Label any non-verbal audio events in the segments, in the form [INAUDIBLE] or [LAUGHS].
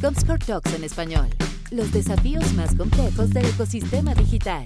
Comscore Talks en español. Los desafíos más complejos del ecosistema digital.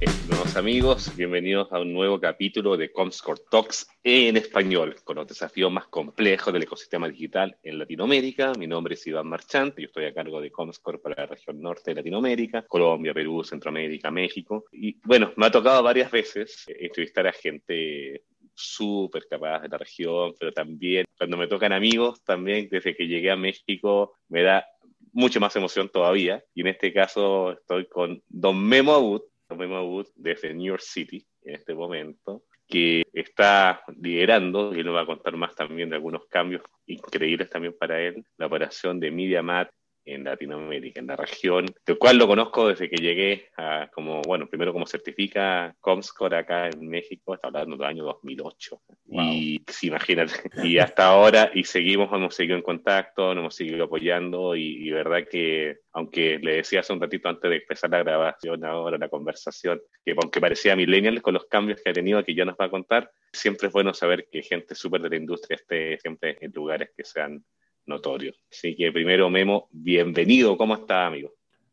Estimados amigos, bienvenidos a un nuevo capítulo de Comscore Talks en español, con los desafíos más complejos del ecosistema digital en Latinoamérica. Mi nombre es Iván Marchante, yo estoy a cargo de Comscore para la región norte de Latinoamérica, Colombia, Perú, Centroamérica, México. Y bueno, me ha tocado varias veces entrevistar a gente súper capaz de la región, pero también cuando me tocan amigos, también desde que llegué a México me da mucha más emoción todavía. Y en este caso estoy con Don Memo Abud, Don Memo Abud desde New York City en este momento, que está liderando, y él nos va a contar más también de algunos cambios increíbles también para él, la operación de MediaMat en Latinoamérica, en la región, del cual lo conozco desde que llegué a, como, bueno, primero como certifica Comscore acá en México, está hablando del año 2008. Y sí, imagínate, [LAUGHS] y hasta ahora, y seguimos, hemos seguido en contacto, nos hemos seguido apoyando, y, y verdad que, aunque le decía hace un ratito antes de empezar la grabación, ahora la conversación, que aunque parecía millennial con los cambios que ha tenido, que ya nos va a contar, siempre es bueno saber que gente súper de la industria esté siempre en lugares que sean notorio. Así que primero, Memo, bienvenido. ¿Cómo está, amigo?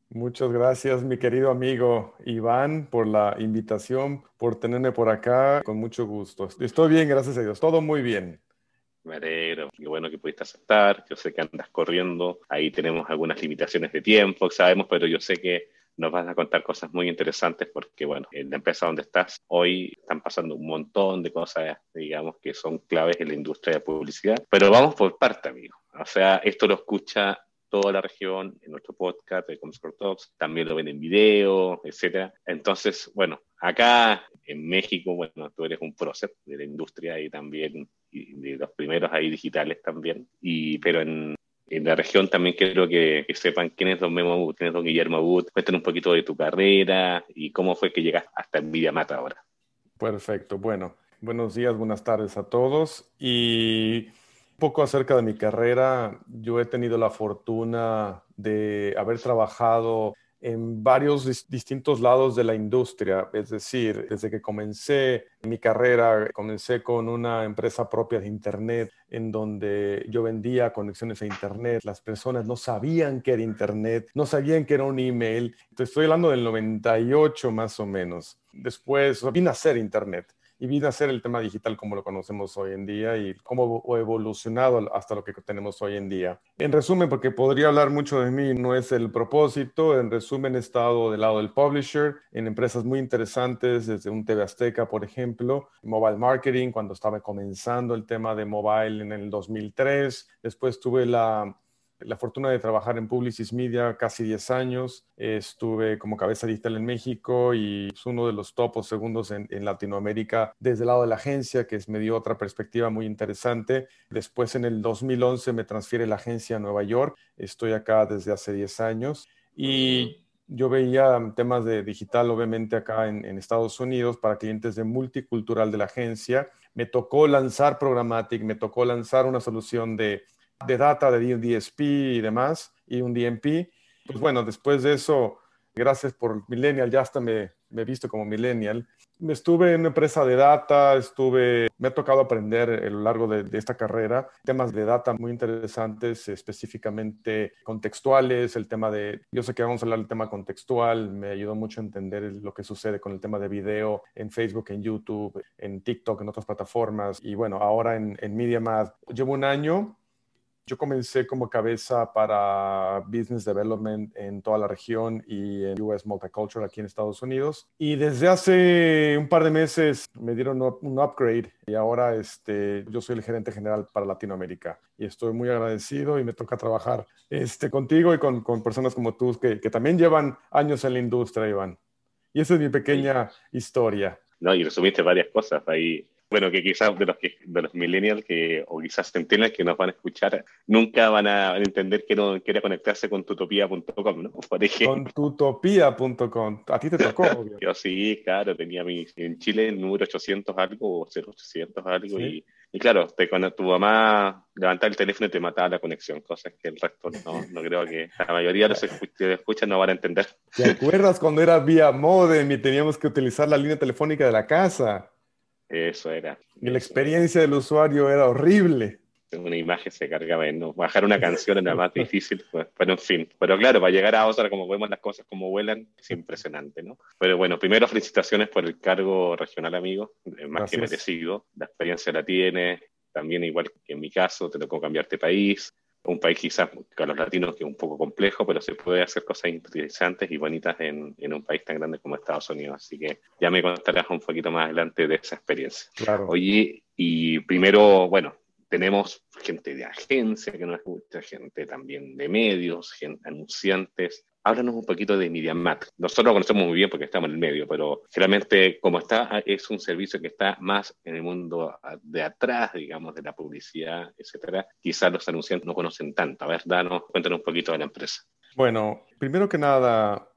Muchas gracias, mi querido amigo Iván, por la invitación, por tenerme por acá. Con mucho gusto. Estoy bien, gracias a Dios. Todo muy bien. Me alegro. Qué bueno que pudiste aceptar. Yo sé que andas corriendo. Ahí tenemos algunas limitaciones de tiempo, sabemos, pero yo sé que nos vas a contar cosas muy interesantes porque, bueno, en la empresa donde estás hoy están pasando un montón de cosas, digamos, que son claves en la industria de publicidad. Pero vamos por parte, amigo. O sea, esto lo escucha toda la región en nuestro podcast de Comscore Talks, también lo ven en video, etcétera. Entonces, bueno, acá en México, bueno, tú eres un prócer de la industria y también de los primeros ahí digitales también, y, pero en, en la región también quiero que, sepan quién es Don Memo quién es Don Guillermo Abud, cuéntanos un poquito de tu carrera y cómo fue que llegaste hasta Nvidia Mata ahora. Perfecto, bueno, buenos días, buenas tardes a todos y un poco acerca de mi carrera, yo he tenido la fortuna de haber trabajado en varios distintos lados de la industria, es decir, desde que comencé mi carrera, comencé con una empresa propia de Internet en donde yo vendía conexiones a Internet, las personas no sabían qué era Internet, no sabían qué era un email, estoy hablando del 98 más o menos. Después vine a hacer Internet y vino a ser el tema digital como lo conocemos hoy en día y cómo ha evolucionado hasta lo que tenemos hoy en día. En resumen, porque podría hablar mucho de mí, no es el propósito, en resumen he estado del lado del publisher en empresas muy interesantes, desde un TV Azteca, por ejemplo, mobile marketing, cuando estaba comenzando el tema de mobile en el 2003, después tuve la la fortuna de trabajar en Publicis Media casi 10 años. Estuve como cabeza digital en México y es uno de los topos segundos en, Latinoamérica desde el lado de la agencia, que me dio otra perspectiva muy interesante. Después, en el 2011, me transfiere la agencia a Nueva York. Estoy acá desde hace 10 años y yo veía temas de digital, obviamente, acá en, en Estados Unidos para clientes de multicultural de la agencia. Me tocó lanzar Programmatic, me tocó lanzar una solución de de data de DSP y demás, y un DMP. Pues bueno, después de eso, gracias por Millennial, ya hasta me, me he visto como Millennial. Estuve en una empresa de data, estuve, me ha tocado aprender a lo largo de, de, esta carrera temas de data muy interesantes, específicamente contextuales, el tema de, yo sé que vamos a hablar del tema contextual, me ayudó mucho a entender lo que sucede con el tema de video en Facebook, en YouTube, en TikTok, en otras plataformas, y bueno, ahora en, en MediaMath. Llevo un año yo comencé como cabeza para Business Development en toda la región y en US Multicultural aquí en Estados Unidos. Y desde hace un par de meses me dieron un upgrade y ahora este, yo soy el gerente general para Latinoamérica. Y estoy muy agradecido y me toca trabajar este, contigo y con, con personas como tú que, que, también llevan años en la industria, Iván. Y esa es mi pequeña sí. historia. No, y resumiste varias cosas ahí bueno, que quizás de los, que, de los millennials que, o quizás centennials que nos van a escuchar, nunca van a entender que no quiere conectarse con tutopía.com, ¿no? Por ejemplo. Con tutopía.com. A ti te tocó, [LAUGHS] obvio. Yo sí, claro, tenía mi, en Chile el número 800 algo o 0800 algo ¿Sí? y, y, claro, te, cuando tu mamá levantaba el teléfono y te mataba la conexión, cosas que el resto no, no creo que la mayoría de los [LAUGHS] que escuchan no van a entender. ¿Te acuerdas cuando era vía modem y teníamos que utilizar la línea telefónica de la casa? Eso era. Y la experiencia del usuario era horrible. una imagen se cargaba en no, bajar una canción era más difícil, [LAUGHS] pues, pero en fin. Pero claro, para llegar a otra, como vemos las cosas como vuelan, es impresionante, ¿no? Pero bueno, primero felicitaciones por el cargo regional, amigo, más que merecido. La experiencia la tiene, también igual que en mi caso, te tocó cambiarte país, un país quizás con los latinos que es un poco complejo, pero se puede hacer cosas interesantes y bonitas en, en, un país tan grande como Estados Unidos. Así que ya me contarás un poquito más adelante de esa experiencia. Claro. Oye, y primero, bueno, tenemos gente de agencia que nos escucha, gente también de medios, gente, anunciantes. Háblanos un poquito de MediaMat. Nosotros lo conocemos muy bien porque estamos en el medio, pero generalmente como está, es un servicio que está más en el mundo de atrás, digamos, de la publicidad, etcétera. Quizás los anunciantes no conocen tanto. A ver, danos, cuéntanos un poquito de la empresa. Bueno, primero que nada,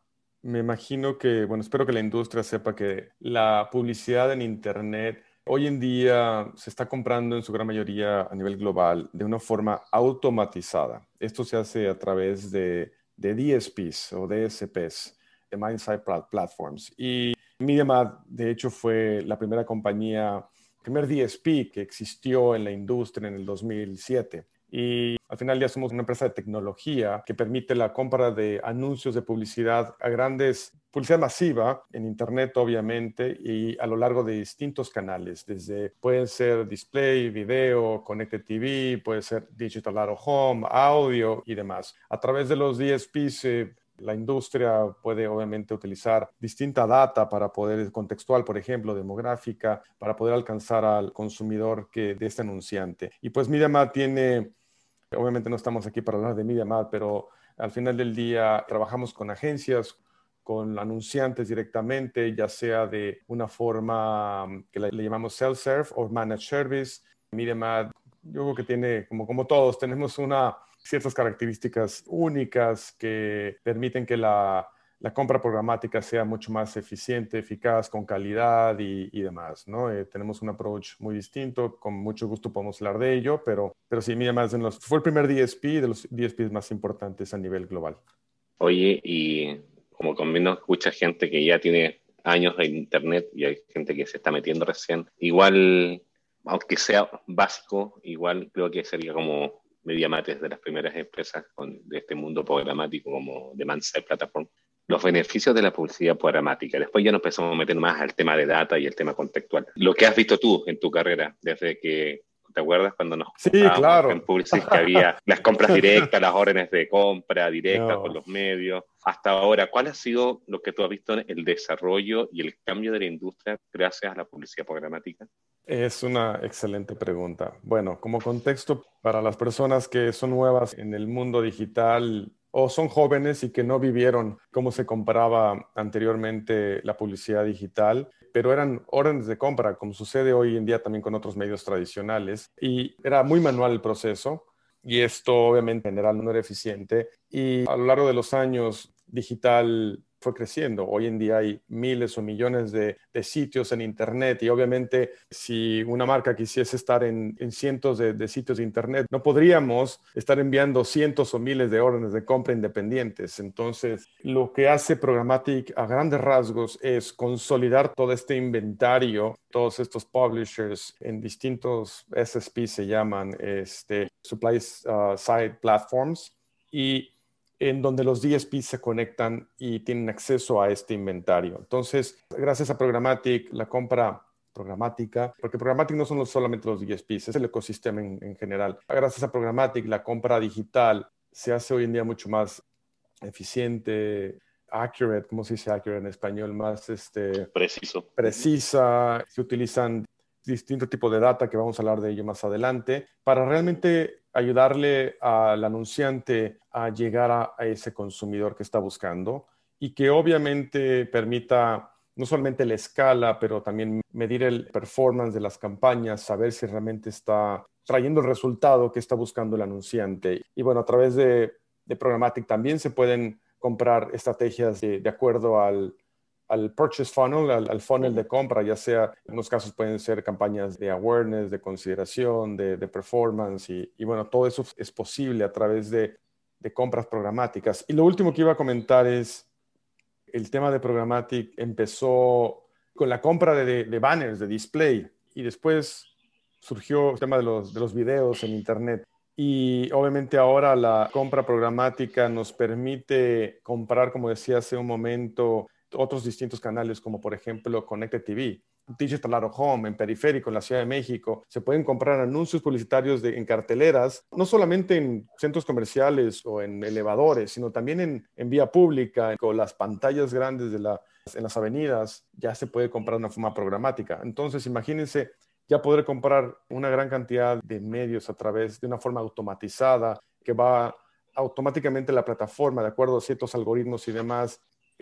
me imagino que, bueno, espero que la industria sepa que la publicidad en Internet Hoy en día se está comprando en su gran mayoría a nivel global de una forma automatizada. Esto se hace a través de, de DSPs o DSPs, de Mindside Platforms. Y MediaMath, de hecho, fue la primera compañía, primer DSP que existió en la industria en el 2007. Y al final ya somos una empresa de tecnología que permite la compra de anuncios de publicidad a grandes, publicidad masiva en Internet obviamente y a lo largo de distintos canales, desde pueden ser display, video, connected TV, puede ser digital out of home, audio y demás. A través de los DSPs eh, la industria puede obviamente utilizar distinta data para poder, contextual, por ejemplo, demográfica, para poder alcanzar al consumidor que, de este anunciante. Y pues MediaMat tiene, obviamente no estamos aquí para hablar de MediaMat, pero al final del día trabajamos con agencias, con anunciantes directamente, ya sea de una forma que le, llamamos self-serve o managed service. MediaMat, yo creo que tiene, como, como todos, tenemos una ciertas características únicas que permiten que la, la compra programática sea mucho más eficiente, eficaz, con calidad y, y demás, ¿no? Eh, tenemos un approach muy distinto, con mucho gusto podemos hablar de ello, pero, pero sí, mira, más los, fue el primer DSP de los DSPs más importantes a nivel global. Oye, y como conmigo escucha gente que ya tiene años en Internet y hay gente que se está metiendo recién, igual, aunque sea básico, igual creo que sería como MediaMates de las primeras empresas de este mundo programático como Demand Side Platform, los beneficios de la publicidad programática. Después ya nos empezamos a meter más al tema de data y el tema contextual. Lo que has visto tú en tu carrera, desde que ¿Te acuerdas cuando nos sí, claro. en Publicis que había [LAUGHS] las compras directas, las órdenes de compra directas con los medios? Hasta ahora, ¿cuál ha sido lo que tú has visto en el desarrollo y el cambio de la industria gracias a la publicidad programática? Es una excelente pregunta. Bueno, como contexto para las personas que son nuevas en el mundo digital o son jóvenes y que no vivieron cómo se comparaba anteriormente la publicidad digital, pero eran órdenes de compra, como sucede hoy en día también con otros medios tradicionales, y era muy manual el proceso, y esto obviamente en general no era eficiente, y a lo largo de los años digital fue creciendo. Hoy en día hay miles o millones de, sitios en Internet y obviamente si una marca quisiese estar en, cientos de, sitios de Internet, no podríamos estar enviando cientos o miles de órdenes de compra independientes. Entonces, lo que hace Programmatic a grandes rasgos es consolidar todo este inventario, todos estos publishers en distintos SSP se llaman este, Supply uh, Side Platforms y en donde los DSPs se conectan y tienen acceso a este inventario. Entonces, gracias a Programmatic, la compra programática, porque Programmatic no son solamente los DSPs, es el ecosistema en, general. Gracias a Programmatic, la compra digital se hace hoy en día mucho más eficiente, accurate, ¿cómo se dice accurate en español? Más este, preciso. Precisa, se utilizan distintos tipos de data, que vamos a hablar de ello más adelante, para realmente ayudarle al anunciante a llegar a, ese consumidor que está buscando y que obviamente permita no solamente la escala, pero también medir el performance de las campañas, saber si realmente está trayendo el resultado que está buscando el anunciante. Y bueno, a través de, de Programmatic también se pueden comprar estrategias de acuerdo al, al purchase funnel, al, funnel de compra, ya sea en unos casos pueden ser campañas de awareness, de consideración, de, performance y, bueno, todo eso es posible a través de, compras programáticas. Y lo último que iba a comentar es el tema de programmatic empezó con la compra de, de banners, de display y después surgió el tema de los, de los videos en Internet. Y obviamente ahora la compra programática nos permite comprar, como decía hace un momento, otros distintos canales como por ejemplo Connected TV, Digital Out Home, en Periférico, en la Ciudad de México. Se pueden comprar anuncios publicitarios de, en carteleras, no solamente en centros comerciales o en elevadores, sino también en, en vía pública, con las pantallas grandes de la, en las avenidas, ya se puede comprar una forma programática. Entonces, imagínense ya poder comprar una gran cantidad de medios a través de una forma automatizada que va automáticamente la plataforma, de acuerdo a ciertos algoritmos y demás,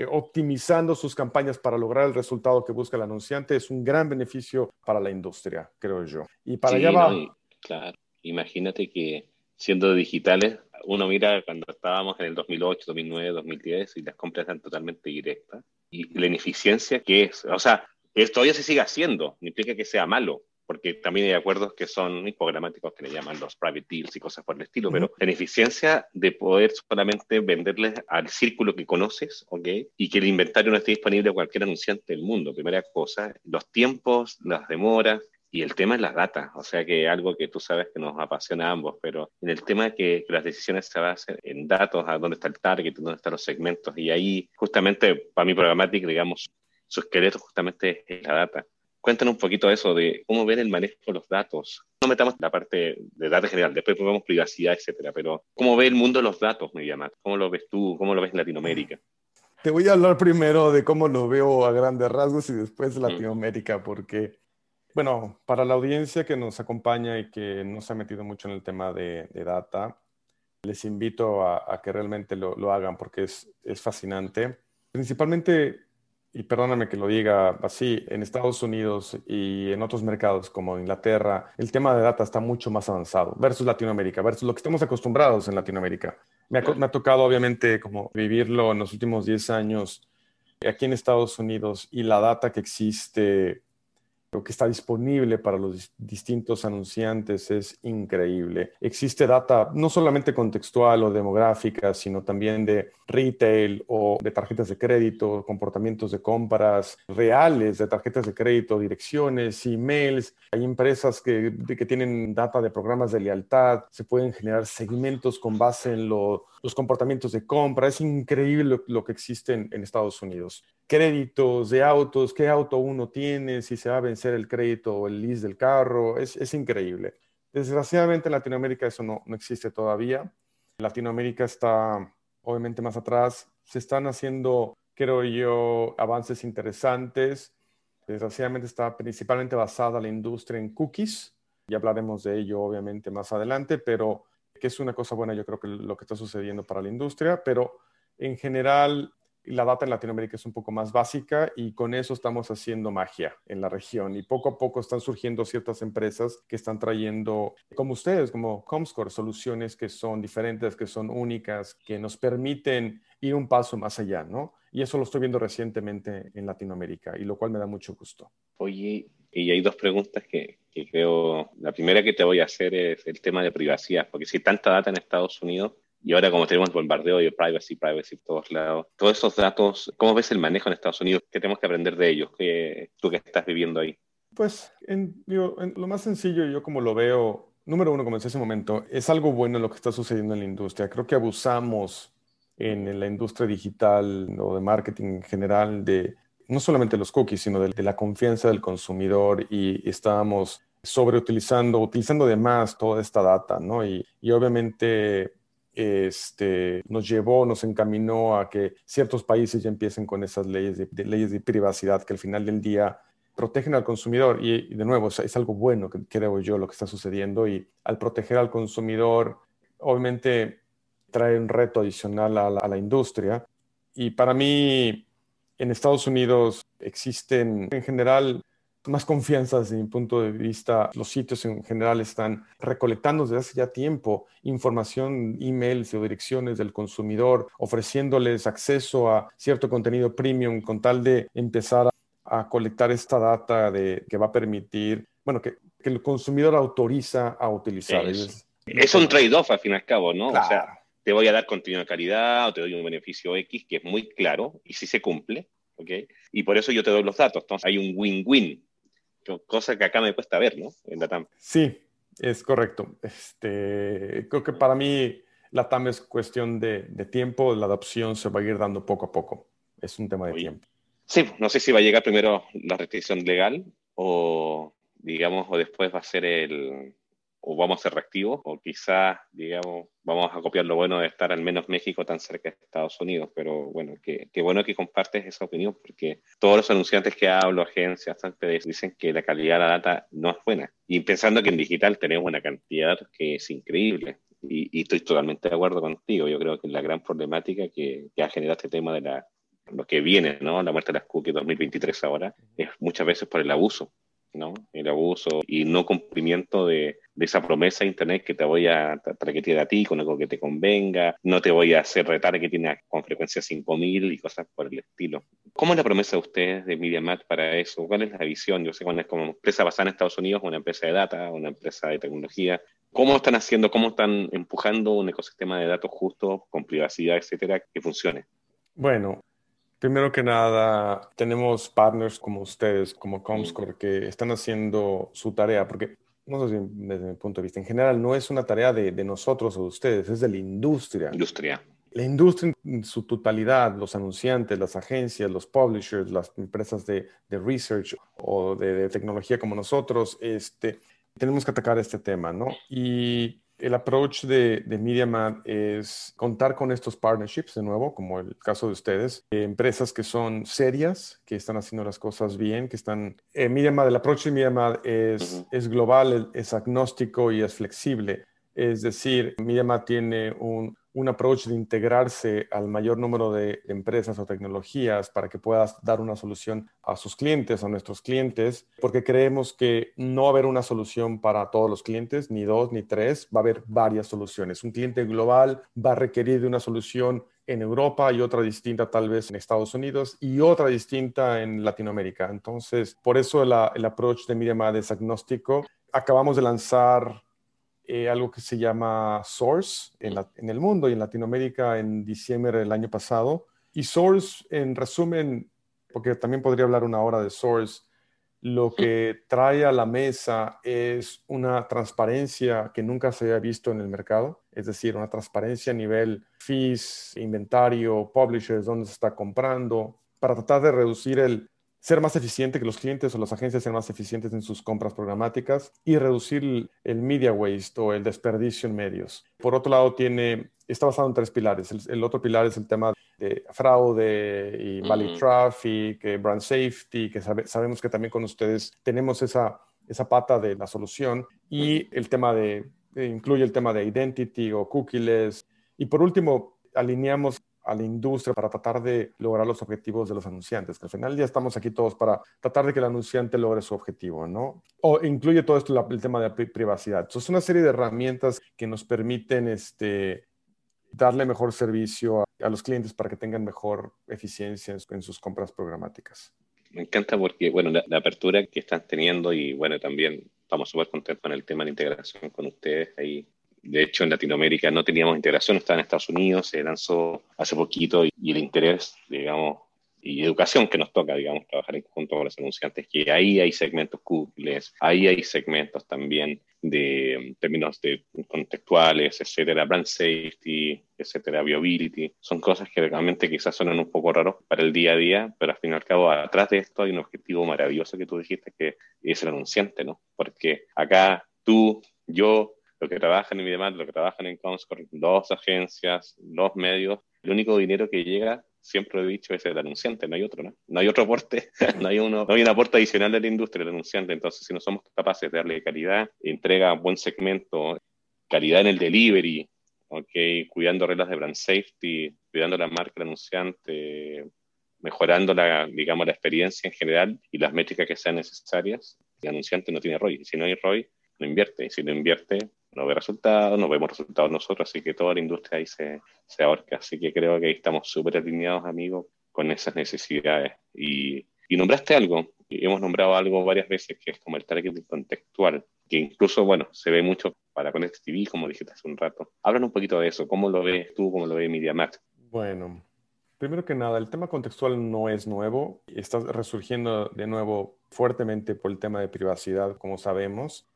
optimizando sus campañas para lograr el resultado que busca el anunciante, es un gran beneficio para la industria, creo yo. Y para allá va. claro, imagínate que siendo digitales, uno mira cuando estábamos en el 2008, 2009, 2010 y las compras eran totalmente directas. Y la ineficiencia que es, o sea, esto todavía se sigue haciendo, no implica que sea malo, porque también hay acuerdos que son programáticos que le llaman los private deals y cosas por el estilo, pero la ineficiencia de poder solamente venderles al círculo que conoces, ¿ok? Y que el inventario no esté disponible a cualquier anunciante del mundo, primera cosa, los tiempos, las demoras, y el tema es la data, o sea que algo que tú sabes que nos apasiona a ambos, pero en el tema de que, las decisiones se basen en datos, a dónde está el target, dónde están los segmentos, y ahí justamente para mi programática, digamos, su esqueleto justamente es la data. Cuéntanos un poquito eso de cómo ven el manejo de los datos. No metamos la parte de datos general, después ponemos privacidad, etcétera, pero ¿cómo ve el mundo de los datos, Mediamat? ¿Cómo lo ves tú? ¿Cómo lo ves en Latinoamérica? Te voy a hablar primero de cómo lo veo a grandes rasgos y después de Latinoamérica, porque, bueno, para la audiencia que nos acompaña y que no se ha metido mucho en el tema de, data, les invito a, que realmente lo, lo, hagan porque es, es fascinante. Principalmente y perdóname que lo diga así, en Estados Unidos y en otros mercados como Inglaterra, el tema de data está mucho más avanzado versus Latinoamérica, versus lo que estamos acostumbrados en Latinoamérica. Me ha, me ha tocado obviamente como vivirlo en los últimos 10 años aquí en Estados Unidos y la data que existe lo que está disponible para los distintos anunciantes es increíble. Existe data no solamente contextual o demográfica, sino también de retail o de tarjetas de crédito, comportamientos de compras reales de tarjetas de crédito, direcciones, emails. Hay empresas que, que tienen data de programas de lealtad, se pueden generar segmentos con base en los comportamientos de compra. Es increíble lo, que existe en Estados Unidos créditos de autos, qué auto uno tiene, si se va a vencer el crédito o el lease del carro, es, es increíble. Desgraciadamente en Latinoamérica eso no, no existe todavía. Latinoamérica está obviamente más atrás. Se están haciendo, creo yo, avances interesantes. Desgraciadamente está principalmente basada la industria en cookies. Ya hablaremos de ello obviamente más adelante, pero que es una cosa buena yo creo que lo que está sucediendo para la industria, pero en general la data en Latinoamérica es un poco más básica y con eso estamos haciendo magia en la región y poco a poco están surgiendo ciertas empresas que están trayendo, como ustedes, como Comscore, soluciones que son diferentes, que son únicas, que nos permiten ir un paso más allá, ¿no? Y eso lo estoy viendo recientemente en Latinoamérica y lo cual me da mucho gusto. Oye, y hay dos preguntas que, que creo, la primera que te voy a hacer es el tema de privacidad, porque si hay tanta data en Estados Unidos, y ahora como tenemos bombardeo de privacy, privacy por todos lados, todos esos datos, ¿cómo ves el manejo en Estados Unidos? ¿Qué tenemos que aprender de ellos? ¿Qué, tú que estás viviendo ahí? Pues en, lo más sencillo, yo como lo veo, número uno, como decía ese momento, es algo bueno lo que está sucediendo en la industria. Creo que abusamos en la industria digital o de marketing en general de no solamente los cookies, sino de, la confianza del consumidor y estábamos sobreutilizando, utilizando de más toda esta data, ¿no? Y, y obviamente este, nos llevó, nos encaminó a que ciertos países ya empiecen con esas leyes de, leyes de privacidad que al final del día protegen al consumidor. Y, de nuevo es, algo bueno que creo yo lo que está sucediendo. Y al proteger al consumidor obviamente trae un reto adicional a la industria. Y para mí en Estados Unidos existen en general más confianza desde mi punto de vista. Los sitios en general están recolectando desde hace ya tiempo información, emails o direcciones del consumidor, ofreciéndoles acceso a cierto contenido premium con tal de empezar a, colectar esta data de, que va a permitir, bueno, que, el consumidor autoriza a utilizar. Es, es un trade-off al fin y al cabo, ¿no? O sea, te voy a dar contenido de calidad o te doy un beneficio X que es muy claro y si se cumple, ¿ok? Y por eso yo te doy los datos. Entonces hay un win-win cosa que acá me cuesta ver, ¿no? En Latam. Sí, es correcto. Este, creo que para mí la TAM es cuestión de, tiempo, la adopción se va a ir dando poco a poco. Es un tema de tiempo. Sí, no sé si va a llegar primero la restricción legal o, digamos, o después va a ser el, o vamos a ser reactivos, o quizás, digamos, vamos a copiar lo bueno de estar al menos México tan cerca de Estados Unidos. Pero bueno, qué, bueno que compartes esa opinión, porque todos los anunciantes que hablo, agencias, dicen que la calidad de la data no es buena. Y pensando que en digital tenemos una cantidad que es increíble. Y, estoy totalmente de acuerdo contigo. Yo creo que la gran problemática que, ha generado este tema de la, lo que viene, ¿no? La muerte de las cookies 2023 ahora, es muchas veces por el abuso, El abuso y no cumplimiento de, esa promesa de Internet que te voy a targetear a ti con algo que te convenga, no te voy a hacer retargeting con frecuencia 5000 y cosas por el estilo. ¿Cómo es la promesa de ustedes de MediaMat para eso? ¿Cuál es la visión? Yo sé cuál es como empresa basada en Estados Unidos, una empresa de data, una empresa de tecnología. ¿Cómo están haciendo, cómo están empujando un ecosistema de datos justo, con privacidad, etcétera, que funcione? Bueno, primero que nada, tenemos partners como ustedes, como Comscore, que están haciendo su tarea, porque no sé si desde mi punto de vista, en general no es una tarea de, nosotros o de ustedes, es de la industria. Industria. La industria en su totalidad, los anunciantes, las agencias, los publishers, las empresas de, research o de, de, tecnología como nosotros, este, tenemos que atacar este tema, ¿no? Y el approach de, de MediaMat es contar con estos partnerships, de nuevo, como el caso de ustedes, empresas que son serias, que están haciendo las cosas bien, que están... Eh, MediaMat, el approach de MediaMat es, es global, es agnóstico y es flexible. Es decir, MediaMat tiene un, un approach de integrarse al mayor número de empresas o tecnologías para que puedas dar una solución a sus clientes, a nuestros clientes, porque creemos que no va a haber una solución para todos los clientes, ni dos, ni tres, va a haber varias soluciones. Un cliente global va a requerir de una solución en Europa y otra distinta tal vez en Estados Unidos y otra distinta en Latinoamérica. Entonces, por eso el approach de MediaMad es agnóstico. Acabamos de lanzar eh, algo que se llama Source en, el mundo y en Latinoamérica en diciembre del año pasado. Y Source, en resumen, porque también podría hablar una hora de Source, lo que trae a la mesa es una transparencia que nunca se había visto en el mercado, es decir, una transparencia a nivel fees, inventario, publishers, dónde se está comprando, para tratar de reducir el, ser más eficiente, que los clientes o las agencias sean más eficientes en sus compras programáticas y reducir el media waste o el desperdicio en medios. Por otro lado, tiene, está basado en tres pilares. El, otro pilar es el tema de fraude y value traffic, eh, brand safety, que sabemos que también con ustedes tenemos esa, esa pata de la solución y el tema de, incluye el tema de identity o cookies. Y por último, alineamos a la industria para tratar de lograr los objetivos de los anunciantes, que al final ya estamos aquí todos para tratar de que el anunciante logre su objetivo, ¿no? O incluye todo esto el tema de la privacidad. Entonces, es una serie de herramientas que nos permiten este, darle mejor servicio a, los clientes para que tengan mejor eficiencia en, sus compras programáticas. Me encanta porque, bueno, la, la, apertura que están teniendo y, bueno, también estamos súper contentos con el tema de integración con ustedes ahí de hecho, en Latinoamérica no teníamos integración, estaba en Estados Unidos, se lanzó hace poquito y, el interés, digamos, y educación que nos toca, digamos, trabajar en conjunto con los anunciantes, que ahí hay segmentos cookies, ahí hay segmentos también de términos de contextuales, etcétera, brand safety, etcétera, viability. Son cosas que realmente quizás suenan un poco raros para el día a día, pero al fin y al cabo, atrás de esto hay un objetivo maravilloso que tú dijiste, que es el anunciante, ¿no? Porque acá tú, yo, lo que trabajan en demás, lo que trabajan en Comscore, dos agencias, dos medios, el único dinero que llega, siempre he dicho, es el anunciante, no hay otro, ¿no? No hay otro aporte, [LAUGHS] no hay, uno, no hay un aporte adicional de la industria, el anunciante. Entonces, si no somos capaces de darle calidad, entrega buen segmento, calidad en el delivery, okay, cuidando reglas de brand safety, cuidando la marca del anunciante, mejorando la, digamos, la experiencia en general y las métricas que sean necesarias, el anunciante no tiene ROI. Si no hay ROI, no invierte. Y si no invierte, no ve resultados, no vemos resultados nosotros, así que toda la industria ahí se, se ahorca. Así que creo que ahí estamos súper alineados, amigos, con esas necesidades. Y, y nombraste algo, y hemos nombrado algo varias veces, que es como el targeting contextual, que incluso, bueno, se ve mucho para Connect TV, como dijiste hace un rato. Hablan un poquito de eso, ¿cómo lo ves tú, cómo lo ve MediaMax? Bueno, Primero que nada, el tema contextual no es nuevo, está resurgiendo de nuevo fuertemente por el tema de privacidad, como sabemos.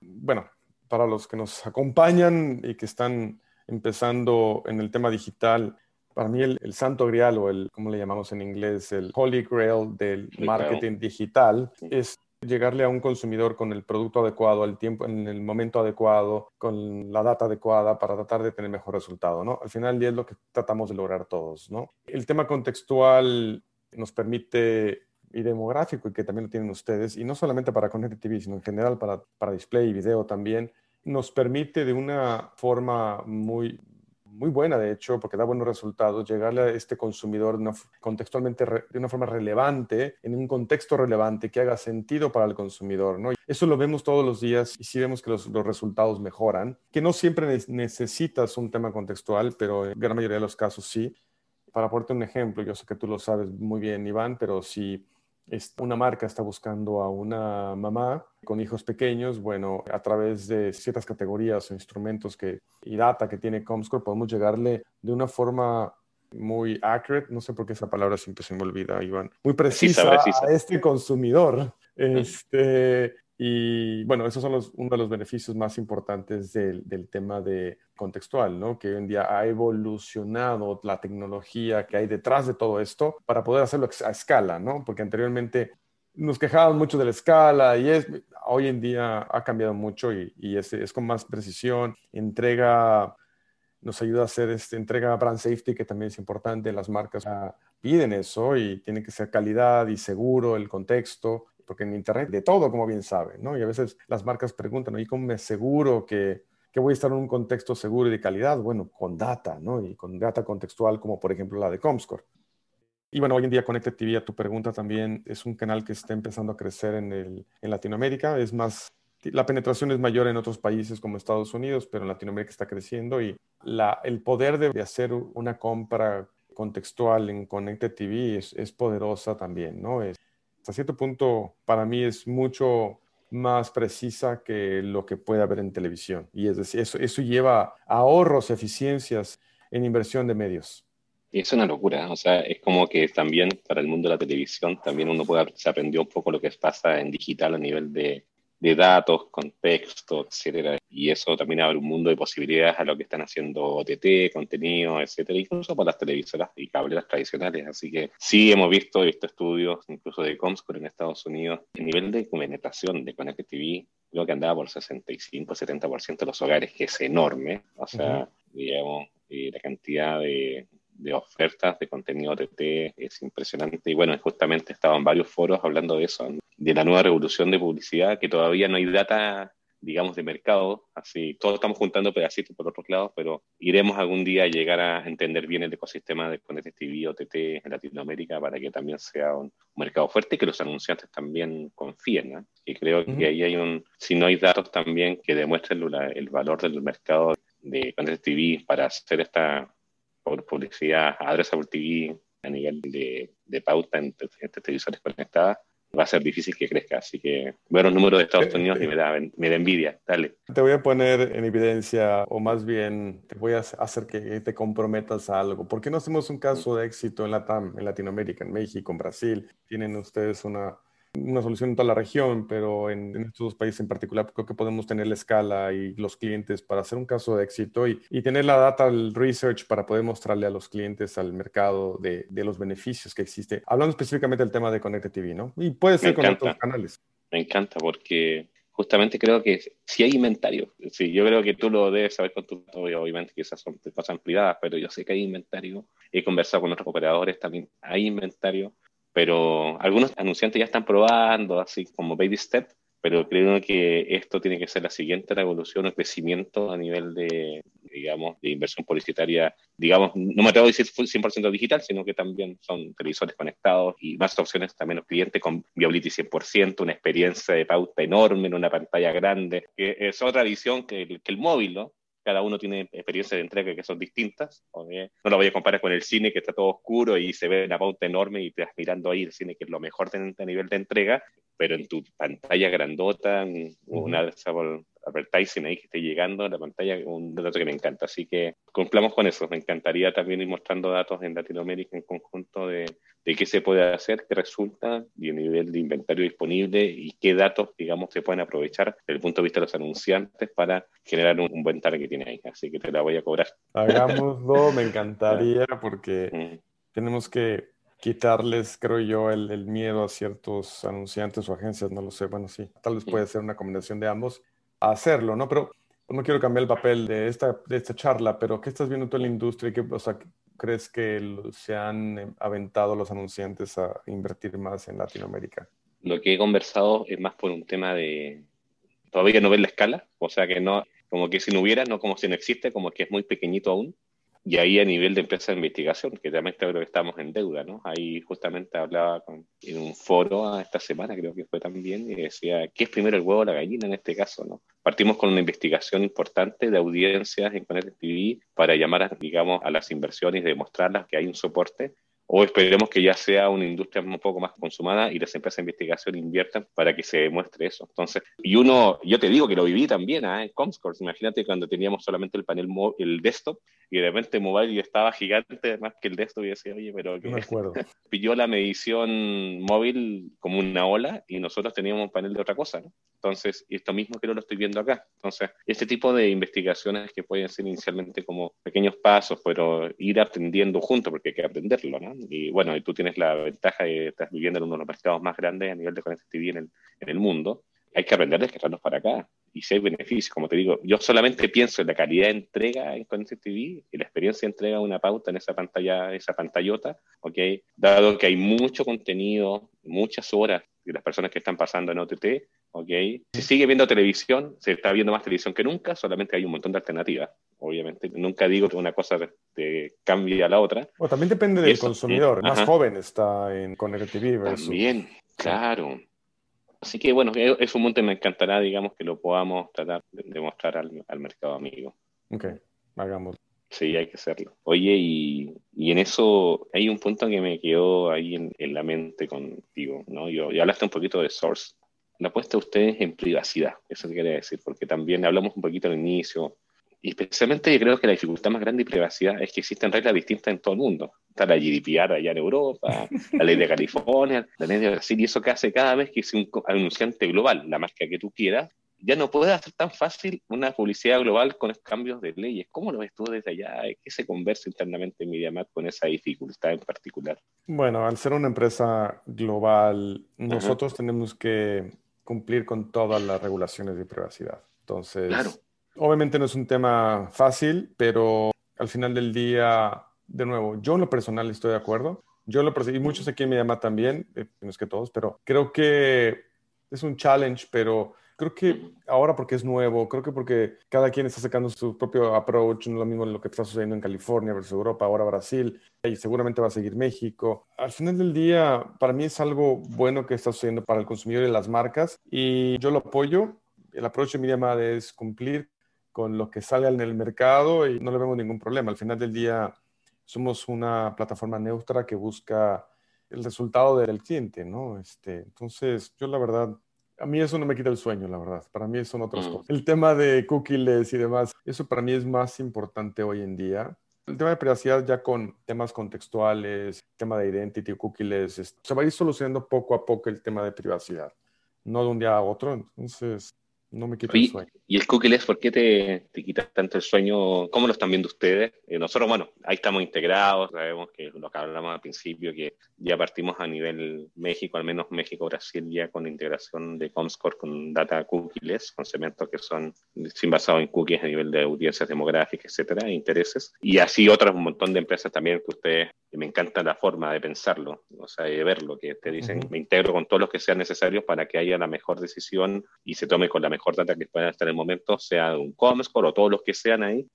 Bueno, para los que nos acompañan y que están empezando en el tema digital, para mí el, santo grial o el, ¿cómo le llamamos en inglés? El holy grail del marketing digital es llegarle a un consumidor con el producto adecuado, al tiempo, en el momento adecuado, con la data adecuada para tratar de tener mejor resultado, ¿no? Al final es lo que tratamos de lograr todos, ¿no? El tema contextual nos permite y demográfico y que también lo tienen ustedes, y no solamente para Connected TV, sino en general para, para display y video también, nos permite de una forma muy, muy buena, de hecho, porque da buenos resultados, llegarle a este consumidor contextualmente de una forma relevante, en un contexto relevante que haga sentido para el consumidor. ¿no? Eso lo vemos todos los días y sí vemos que los, los resultados mejoran, que no siempre necesitas un tema contextual, pero en gran mayoría de los casos sí. Para ponerte un ejemplo, yo sé que tú lo sabes muy bien, Iván, pero si una marca está buscando a una mamá con hijos pequeños, bueno, a través de ciertas categorías o instrumentos que, y data que tiene Comscore, podemos llegarle de una forma muy accurate, no sé por qué esa palabra siempre se me olvida, Iván, muy precisa, a este consumidor. Este, y bueno, esos son los, uno de los beneficios más importantes del, del, tema de contextual, ¿no? Que hoy en día ha evolucionado la tecnología que hay detrás de todo esto para poder hacerlo a escala, ¿no? Porque anteriormente nos quejábamos mucho de la escala y es, hoy en día ha cambiado mucho y, y es, es, con más precisión, entrega, nos ayuda a hacer, este, entrega brand safety, que también es importante, las marcas piden eso y tiene que ser calidad y seguro el contexto porque en Internet de todo, como bien saben, ¿no? Y a veces las marcas preguntan, ¿y cómo me aseguro que, que voy a estar en un contexto seguro y de calidad? Bueno, con data, ¿no? Y con data contextual como por ejemplo la de Comscore. Y bueno, hoy en día Connected TV, a tu pregunta también, es un canal que está empezando a crecer en, el, en Latinoamérica. Es más, la penetración es mayor en otros países como Estados Unidos, pero en Latinoamérica está creciendo y la, el poder de, de hacer una compra contextual en Connected TV es, es poderosa también, ¿no? Es, hasta cierto punto para mí es mucho más precisa que lo que puede haber en televisión. Y es decir, eso, eso lleva ahorros, eficiencias en inversión de medios. Es una locura, o sea, es como que también para el mundo de la televisión también uno puede, se aprendió un poco lo que pasa en digital a nivel de, de datos, contexto, etcétera. Y eso también abre un mundo de posibilidades a lo que están haciendo OTT, contenido, etcétera, incluso para las televisoras y cableras tradicionales. Así que sí hemos visto, visto estudios incluso de Comscore en Estados Unidos. El nivel de penetración de Connected TV creo que andaba por 65-70% de los hogares, que es enorme. O sea, digamos, y la cantidad de, de ofertas de contenido OTT es impresionante. Y bueno, justamente estaba en varios foros hablando de eso, de la nueva revolución de publicidad, que todavía no hay data, digamos, de mercado. Así, todos estamos juntando pedacitos por otros lados, pero iremos algún día a llegar a entender bien el ecosistema de Connected TV OTT en Latinoamérica para que también sea un mercado fuerte y que los anunciantes también confíen. Y creo que ahí hay un, si no hay datos también que demuestren el valor del mercado de Connected TV para hacer esta por publicidad a Adresa TV a nivel de, de pauta en, televisores conectadas, va a ser difícil que crezca. Así que veo los números de Estados Unidos y me da, me da envidia. Dale. Te voy a poner en evidencia, o más bien te voy a hacer que te comprometas a algo. ¿Por qué no hacemos un caso de éxito en, Latam, en Latinoamérica, en México, en Brasil? Tienen ustedes una una solución en toda la región, pero en, estos dos países en particular creo que podemos tener la escala y los clientes para hacer un caso de éxito y, y tener la data, el research para poder mostrarle a los clientes, al mercado de, de los beneficios que existe. Hablando específicamente del tema de Connected TV, ¿no? Y puede ser con otros canales. Me encanta porque justamente creo que si hay inventario, sí, yo creo que tú lo debes saber con tu obviamente que esas son cosas privadas, pero yo sé que hay inventario, he conversado con otros operadores también, hay inventario pero algunos anunciantes ya están probando, así como baby step, pero creo que esto tiene que ser la siguiente revolución o crecimiento a nivel de, digamos, de inversión publicitaria, digamos, no me atrevo a decir 100% digital, sino que también son televisores conectados y más opciones también los clientes con viability 100%, una experiencia de pauta enorme en una pantalla grande, que es otra visión que que el móvil, ¿no? Cada uno tiene experiencias de entrega que son distintas. No lo voy a comparar con el cine que está todo oscuro y se ve una pauta enorme y te vas mirando ahí el cine que es lo mejor de, a nivel de entrega. Pero en tu pantalla grandota, una advertising ahí que esté llegando a la pantalla, un dato que me encanta. Así que cumplamos con eso. Me encantaría también ir mostrando datos en Latinoamérica en conjunto de, de qué se puede hacer, qué resulta, y el nivel de inventario disponible y qué datos, digamos, se pueden aprovechar desde el punto de vista de los anunciantes para generar un, buen targeting ahí. Así que te la voy a cobrar. Hagámoslo, me [LAUGHS] encantaría porque tenemos que quitarles, creo yo, el, el, miedo a ciertos anunciantes o agencias, no lo sé, bueno, sí, tal vez puede ser una combinación de ambos, a hacerlo, ¿no? Pero no quiero cambiar el papel de esta, de esta charla, pero ¿qué estás viendo tú en la industria? ¿Qué, o sea, ¿Crees que se han eh, aventado los anunciantes a invertir más en Latinoamérica? Lo que he conversado es más por un tema de todavía no ver la escala, o sea que no, como que si no hubiera, no como si no existe, como que es muy pequeñito aún. Y ahí a nivel de empresa de investigación, que también creo que estamos en deuda, ¿no? Ahí justamente hablaba con, en un foro esta semana, creo que fue también, y decía, ¿qué es primero el huevo o la gallina en este caso, no? Partimos con una investigación importante de audiencias en Connect TV para llamar, digamos, a las inversiones y demostrarlas que hay un soporte o esperemos que ya sea una industria un poco más consumada y las empresas de investigación inviertan para que se demuestre eso. Entonces, y uno, yo te digo que lo viví también ¿eh? en Comscore, imagínate cuando teníamos solamente el panel, el desktop, y de repente mobile estaba gigante más que el desktop y decía, oye, pero que... me acuerdo. [LAUGHS] Pilló la medición móvil como una ola y nosotros teníamos un panel de otra cosa, ¿no? Entonces, esto mismo que no lo estoy viendo acá. Entonces, este tipo de investigaciones que pueden ser inicialmente como pequeños pasos, pero ir aprendiendo juntos, porque hay que aprenderlo, ¿no? Y bueno, y tú tienes la ventaja de estar viviendo en uno de los mercados más grandes a nivel de Connected TV en el, mundo. Hay que aprender a descargarnos para acá. Y si hay beneficios, como te digo, yo solamente pienso en la calidad de entrega en Connected TV y la experiencia de entrega una pauta en esa pantalla, esa pantallota, ¿ok? Dado que hay mucho contenido, muchas horas las personas que están pasando en OTT, ¿ok? Se sigue viendo televisión, se está viendo más televisión que nunca, solamente hay un montón de alternativas, obviamente. Nunca digo que una cosa te cambie a la otra. O también depende del consumidor. más joven está en TV versus... También, claro. Así que bueno, es un monte que me encantará, digamos, que lo podamos tratar de mostrar al, mercado amigo. Ok, hagamos. Sí, hay que hacerlo. Oye, y, y, en eso hay un punto que me quedó ahí en, en la mente contigo, ¿no? Yo, ya hablaste un poquito de Source. La apuesta a ustedes en privacidad, eso quería decir, porque también hablamos un poquito al inicio, y especialmente yo creo que la dificultad más grande de privacidad es que existen reglas distintas en todo el mundo. Está la GDPR allá en Europa, la ley de California, la ley de Brasil, y eso que hace cada vez que es un anunciante global, la marca que tú quieras, ya no puede hacer tan fácil una publicidad global con cambios de leyes. ¿Cómo lo ves tú desde allá? ¿Qué se conversa internamente en MediaMarkt con esa dificultad en particular? Bueno, al ser una empresa global, nosotros tenemos que cumplir con todas las regulaciones de privacidad. Entonces, claro Obviamente no es un tema fácil, pero al final del día, de nuevo, yo en lo personal estoy de acuerdo. Yo lo muchos aquí me llaman también, eh, no es que todos, pero creo que es un challenge, pero creo que ahora porque es nuevo, creo que porque cada quien está sacando su propio approach, no es lo mismo lo que está sucediendo en California versus Europa, ahora Brasil, y seguramente va a seguir México. Al final del día, para mí es algo bueno que está sucediendo para el consumidor y las marcas, y yo lo apoyo. El approach de mi llamada es cumplir con lo que sale en el mercado y no le vemos ningún problema. Al final del día somos una plataforma neutra que busca el resultado del cliente, ¿no? Este, entonces, yo la verdad, a mí eso no me quita el sueño, la verdad. Para mí son otras mm. cosas. El tema de cookies y demás, eso para mí es más importante hoy en día. El tema de privacidad ya con temas contextuales, tema de identity, cookies, se va a ir solucionando poco a poco el tema de privacidad, no de un día a otro. Entonces, no me quita el sueño. ¿Y el cookies por qué te, te, quita tanto el sueño? ¿Cómo lo están viendo ustedes? Eh, nosotros, bueno, ahí estamos integrados, sabemos que lo que hablamos al principio, que ya partimos a nivel México, al menos México-Brasil, ya con integración de Comscore con data cookies, con segmentos que son sin basados en cookies a nivel de audiencias demográficas, etcétera, e intereses. Y así otras, un montón de empresas también que ustedes, me encanta la forma de pensarlo, o sea, de verlo, que te dicen, me integro con todos los que sean necesarios para que haya la mejor decisión y se tome con la mejor data que pueda estar en el momento, sea un Comscore o todos los que sean ahí,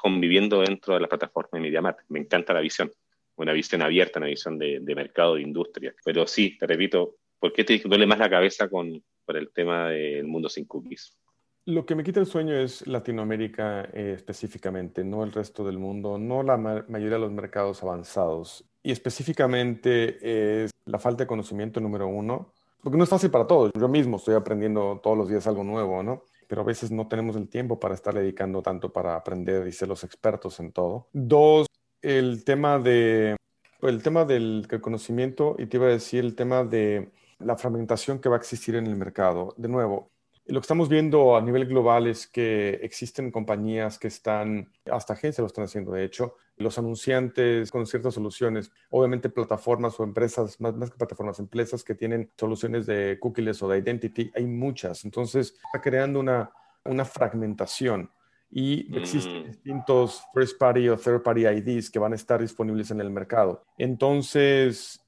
conviviendo dentro de la plataforma de MediaMart. Me encanta la visión, una visión abierta, una visión de, mercado, de industria. Pero sí, te repito, ¿por qué te duele más la cabeza con, el tema del mundo sin cookies? Lo que me quita el sueño es Latinoamérica eh, específicamente, no el resto del mundo, no la mayoría de los mercados avanzados. Y específicamente es la falta de conocimiento número uno porque no es fácil para todos. Yo mismo estoy aprendiendo todos los días algo nuevo, ¿no? Pero a veces no tenemos el tiempo para estar dedicando tanto para aprender y ser los expertos en todo. Dos, el tema de el tema del conocimiento y te iba a decir el tema de la fragmentación que va a existir en el mercado. De nuevo, lo que estamos viendo a nivel global es que existen compañías que están, hasta agencias lo están haciendo, de hecho, los anunciantes con ciertas soluciones, obviamente plataformas o empresas, más, más que plataformas, empresas que tienen soluciones de cookies o de identity, hay muchas. Entonces, está creando una, una fragmentación y existen mm. distintos first party o third party IDs que van a estar disponibles en el mercado. Entonces,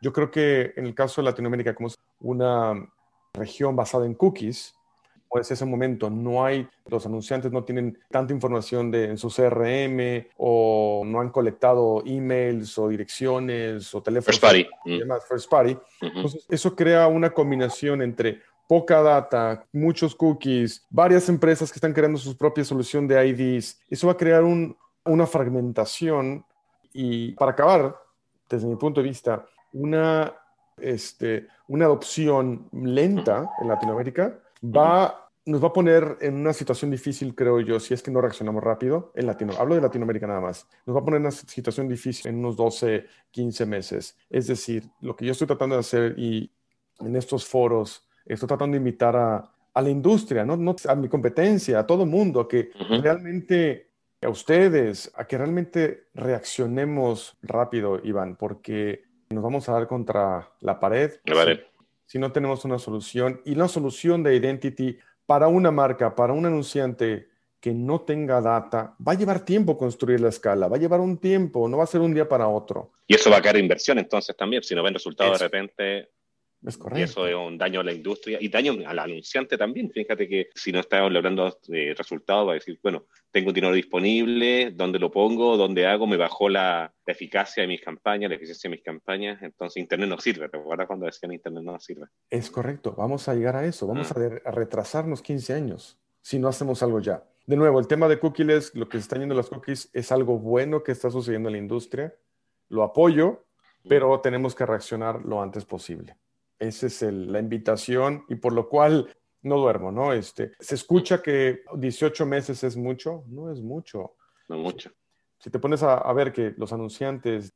yo creo que en el caso de Latinoamérica, como es una región basada en cookies, pues ese momento no hay, los anunciantes no tienen tanta información de, en su CRM o no han colectado emails o direcciones o teléfonos. First party. Y demás, first party. Entonces, eso crea una combinación entre poca data, muchos cookies, varias empresas que están creando su propia solución de IDs. Eso va a crear un, una fragmentación y para acabar, desde mi punto de vista, una, este, una adopción lenta en Latinoamérica va nos va a poner en una situación difícil, creo yo, si es que no reaccionamos rápido en Latino. Hablo de Latinoamérica nada más. Nos va a poner en una situación difícil en unos 12, 15 meses. Es decir, lo que yo estoy tratando de hacer y en estos foros, estoy tratando de invitar a, a la industria, ¿no? ¿no? a mi competencia, a todo mundo, a que realmente, a ustedes, a que realmente reaccionemos rápido, Iván, porque nos vamos a dar contra la pared. La pared. Si, si no tenemos una solución y la solución de identity para una marca, para un anunciante que no tenga data, va a llevar tiempo construir la escala, va a llevar un tiempo, no va a ser un día para otro. Y eso va a caer inversión entonces también, si no ven resultados de repente. Es correcto. Y eso es un daño a la industria y daño al anunciante también. Fíjate que si no está logrando eh, resultados, va a decir, bueno, tengo dinero disponible, ¿dónde lo pongo? ¿Dónde hago? Me bajó la, eficacia de mis campañas, la eficiencia de mis campañas. Entonces, Internet no sirve. ¿Te acuerdas cuando decían Internet no sirve? Es correcto. Vamos a llegar a eso. Vamos a, a, retrasarnos 15 años si no hacemos algo ya. De nuevo, el tema de cookies, lo que se están yendo las cookies, es algo bueno que está sucediendo en la industria. Lo apoyo, pero tenemos que reaccionar lo antes posible. Esa es el, la invitación y por lo cual no duermo, ¿no? Este, se escucha que 18 meses es mucho, no es mucho. No mucho. Si te pones a, a ver que los anunciantes,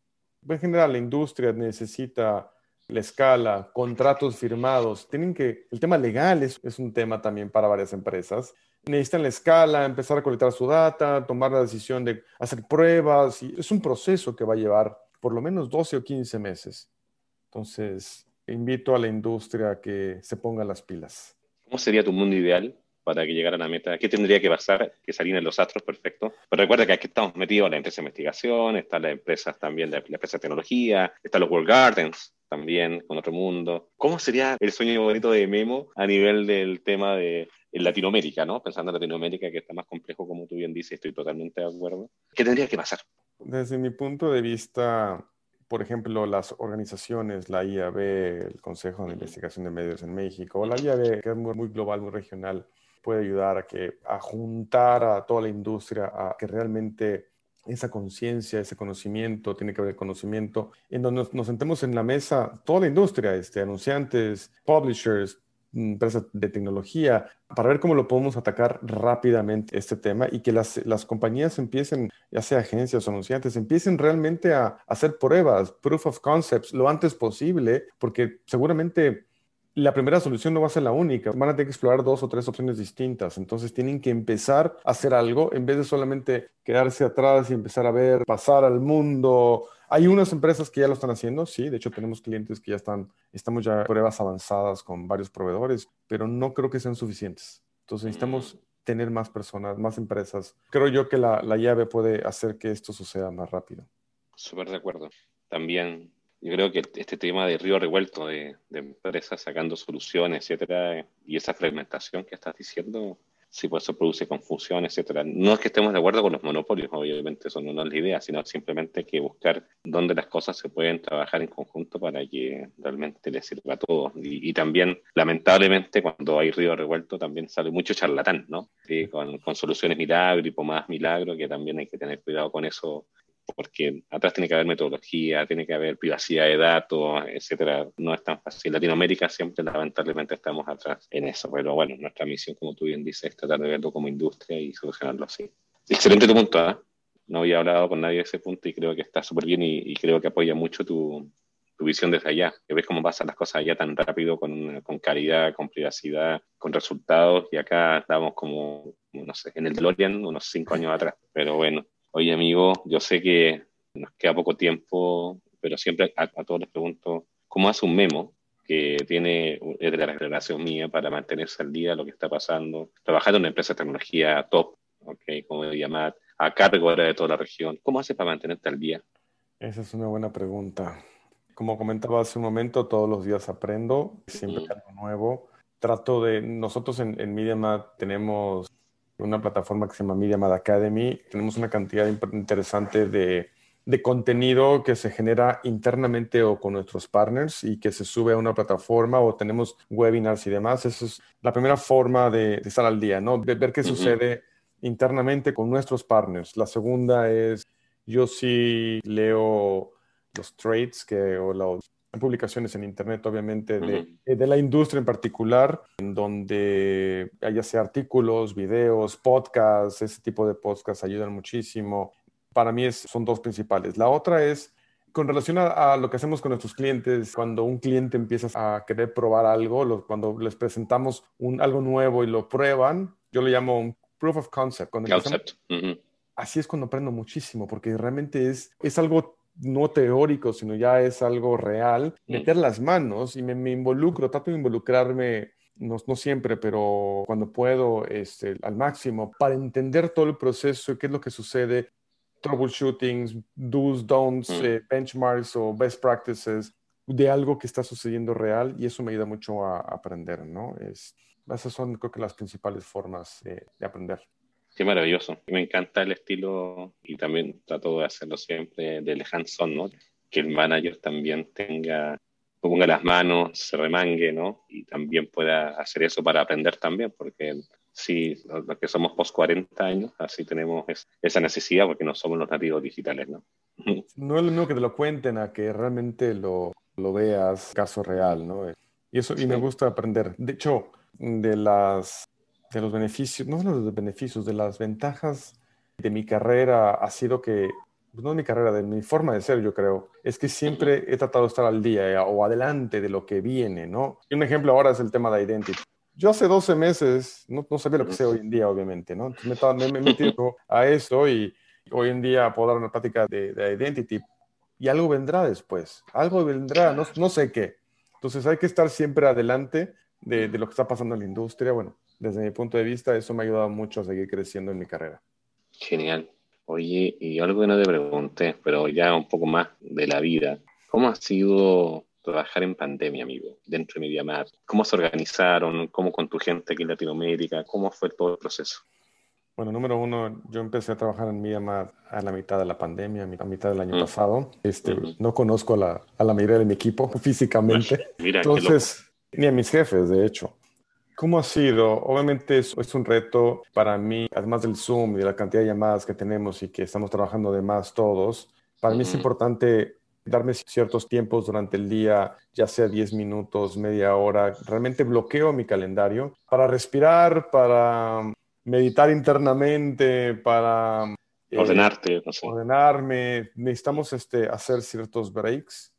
en general la industria necesita la escala, contratos firmados, tienen que, el tema legal es, es, un tema también para varias empresas. Necesitan la escala, empezar a colectar su data, tomar la decisión de hacer pruebas, y es un proceso que va a llevar por lo menos 12 o 15 meses. Entonces, invito a la industria a que se ponga las pilas. ¿Cómo sería tu mundo ideal para que llegara a la meta? ¿Qué tendría que pasar? Que salieran los astros perfectos. Pero recuerda que aquí estamos metidos en la empresa de investigación, están las empresas también, la, empresa de tecnología, están los World Gardens también, con otro mundo. ¿Cómo sería el sueño bonito de Memo a nivel del tema de Latinoamérica, ¿no? Pensando en Latinoamérica, que está más complejo, como tú bien dices, estoy totalmente de acuerdo. ¿Qué tendría que pasar? Desde mi punto de vista, por ejemplo, las organizaciones, la IAB, el Consejo de Investigación de Medios en México, o la IAB, que es muy, muy, global, muy regional, puede ayudar a, que, a juntar a toda la industria a que realmente esa conciencia, ese conocimiento, tiene que haber conocimiento, en donde nos, nos, sentemos en la mesa, toda la industria, este, anunciantes, publishers, empresas de tecnología, para ver cómo lo podemos atacar rápidamente este tema y que las, las compañías empiecen, ya sea agencias o anunciantes, empiecen realmente a, hacer pruebas, proof of concepts, lo antes posible, porque seguramente la primera solución no va a ser la única. Van a tener que explorar dos o tres opciones distintas. Entonces tienen que empezar a hacer algo en vez de solamente quedarse atrás y empezar a ver, pasar al mundo, hay unas empresas que ya lo están haciendo, sí, de hecho tenemos clientes que ya están, estamos ya en pruebas avanzadas con varios proveedores, pero no creo que sean suficientes. Entonces necesitamos tener más personas, más empresas. Creo yo que la, la llave puede hacer que esto suceda más rápido. Súper de acuerdo. También yo creo que este tema de río revuelto de, de empresas sacando soluciones, etcétera, y esa fragmentación que estás diciendo, sí, pues eso produce confusión, etcétera. No es que estemos de acuerdo con los monopolios, obviamente eso no es la idea, sino simplemente que buscar dónde las cosas se pueden trabajar en conjunto para que realmente les sirva a todos. Y, también, lamentablemente, cuando hay río revuelto, también sale mucho charlatán, ¿no? Con, con, soluciones milagro y más milagro, que también hay que tener cuidado con eso porque atrás tiene que haber metodología, tiene que haber privacidad de datos, etcétera. No es tan fácil. Latinoamérica siempre, lamentablemente, estamos atrás en eso, pero bueno, nuestra misión, como tú bien dices, es tratar de verlo como industria y solucionarlo así. Excelente tu punto, ¿eh? No había hablado con nadie de ese punto y creo que está súper bien y, creo que apoya mucho tu, tu visión desde allá, que ves cómo pasan las cosas allá tan rápido, con, con calidad, con privacidad, con resultados, y acá estamos como, no sé, en el DeLorean unos cinco años atrás. Pero bueno, oye amigo, yo sé que nos queda poco tiempo, pero siempre a, todos les pregunto, ¿cómo hace un memo que tiene, es de la relación mía para mantenerse al día de lo que está pasando, trabajar en una empresa de tecnología top, okay, como llamar, a cargo ahora de toda la región, ¿cómo hace para mantenerte al día? Esa es una buena pregunta. Como comentaba hace un momento, todos los días aprendo, siempre algo nuevo. Trato de, nosotros en, en MediaMat tenemos una plataforma que se llama MediaMat Academy, tenemos una cantidad interesante de, de, contenido que se genera internamente o con nuestros partners y que se sube a una plataforma o tenemos webinars y demás. Esa es la primera forma de, estar al día, ¿no? De ver qué sucede internamente con nuestros partners. La segunda es, yo sí leo los trades que, o las publicaciones en Internet, obviamente, de, eh, de, la industria en particular, en donde haya sea artículos, videos, podcasts, ese tipo de podcasts ayudan muchísimo. Para mí es, son dos principales. La otra es con relación a, lo que hacemos con nuestros clientes, cuando un cliente empieza a querer probar algo, cuando les presentamos un, algo nuevo y lo prueban, yo le llamo un proof of concept. concept. Así es cuando aprendo muchísimo, porque realmente es, es algo no teórico, sino ya es algo real, mm. meter las manos y me, involucro, trato de involucrarme, no, no, siempre, pero cuando puedo, este, al máximo, para entender todo el proceso, qué es lo que sucede, troubleshootings, do's, don'ts, mm. eh, benchmarks o best practices de algo que está sucediendo real y eso me ayuda mucho a, aprender, ¿no? Es, esas son, creo que, las principales formas de aprender. Qué maravilloso. Me encanta el estilo y también trato de hacerlo siempre del hands-on, ¿no? Que el manager también tenga, ponga las manos, se remangue, ¿no? Y también pueda hacer eso para aprender también, porque si los que somos post 40 años, así tenemos esa necesidad porque no somos los nativos digitales, ¿no? [LAUGHS] No es lo mismo que te lo cuenten a que realmente lo, lo veas caso real, ¿no? Y eso, y me gusta aprender. De hecho, de las de los beneficios, no de los beneficios, de las ventajas de mi carrera ha sido que, pues, no de mi carrera, de mi forma de ser, yo creo, es que siempre he tratado de estar al día eh, o adelante de lo que viene, ¿no? Y un ejemplo ahora es el tema de identity. Yo hace 12 meses no, no sabía lo que sé hoy en día, obviamente, ¿no? me, me, he metido a eso y hoy en día puedo dar una práctica de, de identity y algo vendrá después, algo vendrá, no, no sé qué. Entonces hay que estar siempre adelante de, de, lo que está pasando en la industria. Bueno, desde mi punto de vista, eso me ha ayudado mucho a seguir creciendo en mi carrera. Genial. Oye, y algo que no te pregunté, pero ya un poco más de la vida. ¿Cómo ha sido trabajar en pandemia, amigo, dentro de MediaMar? ¿Cómo se organizaron? ¿Cómo con tu gente aquí en Latinoamérica? ¿Cómo fue todo el proceso? Bueno, número uno, yo empecé a trabajar en MediaMar a la mitad de la pandemia, a mitad del año pasado. Este, No conozco a la, a la mayoría de mi equipo [LAUGHS] físicamente. Mira, Entonces, ni a mis jefes, de hecho. ¿Cómo ha sido? Obviamente es, es, un reto para mí, además del Zoom y de la cantidad de llamadas que tenemos y que estamos trabajando de más todos. Para mí es importante darme ciertos tiempos durante el día, ya sea 10 minutos, media hora. Realmente bloqueo mi calendario para respirar, para meditar internamente, para... Eh, Ordenarte, no sé. Ordenarme. Necesitamos este, hacer ciertos breaks,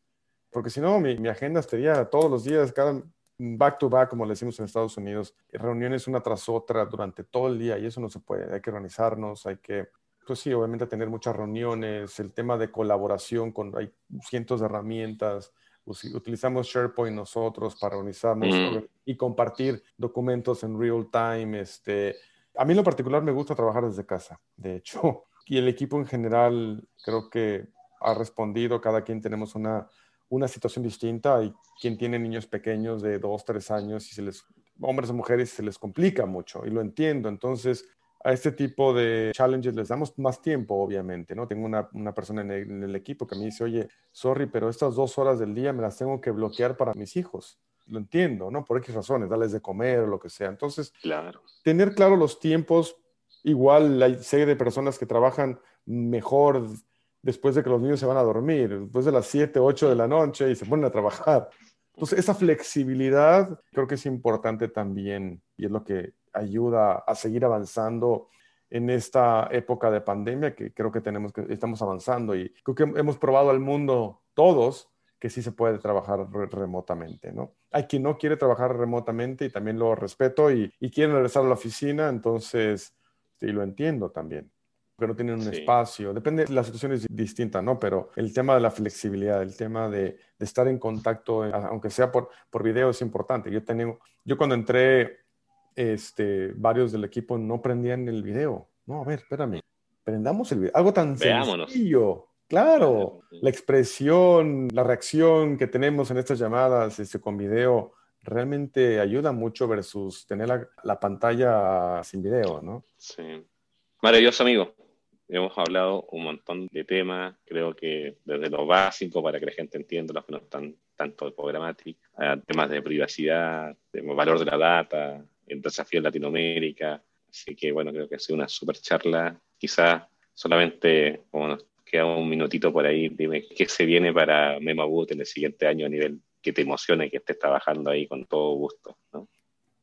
porque si no, mi, mi agenda estaría todos los días, cada back to back, como le decimos en Estados Unidos, reuniones una tras otra durante todo el día y eso no se puede. Hay que organizarnos, hay que, pues sí, obviamente tener muchas reuniones, el tema de colaboración con, hay cientos de herramientas. Utilizamos SharePoint nosotros para organizarnos mm. y compartir documentos en real time. Este, a mí en lo particular me gusta trabajar desde casa, de hecho, [LAUGHS] y el equipo en general creo que ha respondido, cada quien tenemos una una situación distinta. Hay quien tiene niños pequeños de dos, tres años y se les, hombres o mujeres, se les complica mucho y lo entiendo. Entonces, a este tipo de challenges les damos más tiempo, obviamente, ¿no? Tengo una, una persona en el, equipo que me dice, oye, sorry, pero estas dos horas del día me las tengo que bloquear para mis hijos. Lo entiendo, ¿no? Por X razones, darles de comer o lo que sea. Entonces, claro. tener claro los tiempos, igual hay serie de personas que trabajan mejor después de que los niños se van a dormir, después de las 7, 8 de la noche y se ponen a trabajar. Entonces, esa flexibilidad creo que es importante también y es lo que ayuda a seguir avanzando en esta época de pandemia que creo que tenemos que estamos avanzando y creo que hemos probado al mundo todos que sí se puede trabajar remotamente, ¿no? Hay quien no quiere trabajar remotamente y también lo respeto y, y quiere regresar a la oficina, entonces sí lo entiendo también pero no tienen un espacio. Depende, la situación es distinta, ¿no? Pero el tema de la flexibilidad, el tema de, de estar en contacto, aunque sea por, por video, es importante. Yo, tengo, yo cuando entré, este, varios del equipo no prendían el video. No, a ver, espérame. Prendamos el video. Algo tan sencillo. Claro, la expresión, la reacción que tenemos en estas llamadas este, con video realmente ayuda mucho versus tener la, la pantalla sin video, ¿no? Sí. Maravilloso, amigo. Hemos hablado un montón de temas, creo que desde lo básico para que la gente entienda, los que no están tanto de programática, temas de privacidad, de valor de la data, el desafío en Latinoamérica. Así que bueno, creo que ha sido una super charla. Quizás solamente, como nos queda un minutito por ahí, dime qué se viene para Memaboot en el siguiente año a nivel que te emocione que estés trabajando ahí con todo gusto. ¿no?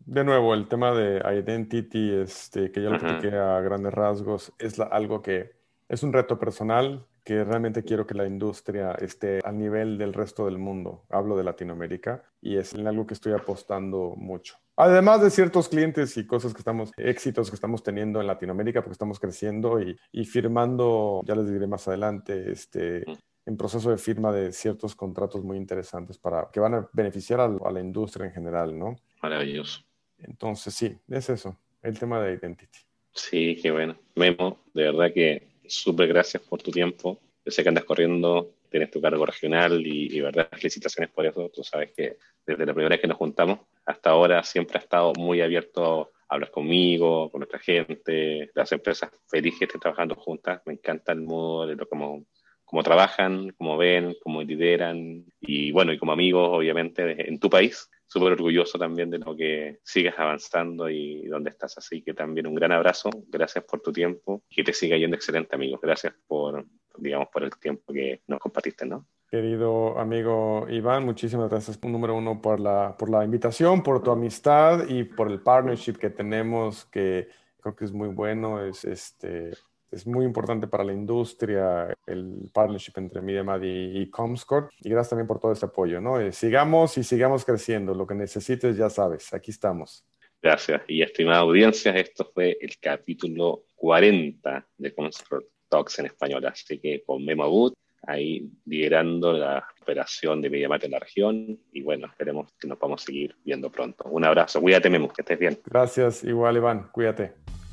De nuevo, el tema de identity, este, que ya lo platiqué a grandes rasgos, es algo que es un reto personal que realmente quiero que la industria esté al nivel del resto del mundo. Hablo de Latinoamérica y es algo que estoy apostando mucho. Además de ciertos clientes y cosas que estamos, éxitos que estamos teniendo en Latinoamérica, porque estamos creciendo y, y firmando, ya les diré más adelante, este, en proceso de firma de ciertos contratos muy interesantes para que van a beneficiar a, a la industria en general, ¿no? Maravilloso. Entonces, sí, es eso, el tema de identity. Sí, qué bueno. Memo, de verdad que súper gracias por tu tiempo. Yo sé que andas corriendo, tienes tu cargo regional y, y, verdad, felicitaciones por eso. Tú sabes que desde la primera vez que nos juntamos hasta ahora siempre ha estado muy abierto a hablar conmigo, con nuestra gente, las empresas felices que estén trabajando juntas. Me encanta el modo de lo como cómo trabajan, cómo ven, cómo lideran y bueno, y como amigos, obviamente, en tu país súper orgulloso también de lo que sigues avanzando y dónde estás. Así que también un gran abrazo, gracias por tu tiempo, que te siga yendo excelente, amigos. Gracias por, digamos, por el tiempo que nos compartiste, ¿no? Querido amigo Iván, muchísimas gracias, número uno, por la, por la invitación, por tu amistad y por el partnership que tenemos, que creo que es muy bueno. Es este es muy importante para la industria el partnership entre MediaMad y, y Comscore. Y gracias también por todo ese apoyo, ¿no? Eh, sigamos y sigamos creciendo. Lo que necesites, ya sabes, aquí estamos. Gracias. Y estimada audiencia, esto fue el capítulo 40 de Comscore Talks en español. Así que con Memo Wood, ahí liderando la operación de MediaMat en la región. Y bueno, esperemos que nos podamos seguir viendo pronto. Un abrazo. Cuídate, Memo, que estés bien. Gracias. Igual, Iván. Cuídate.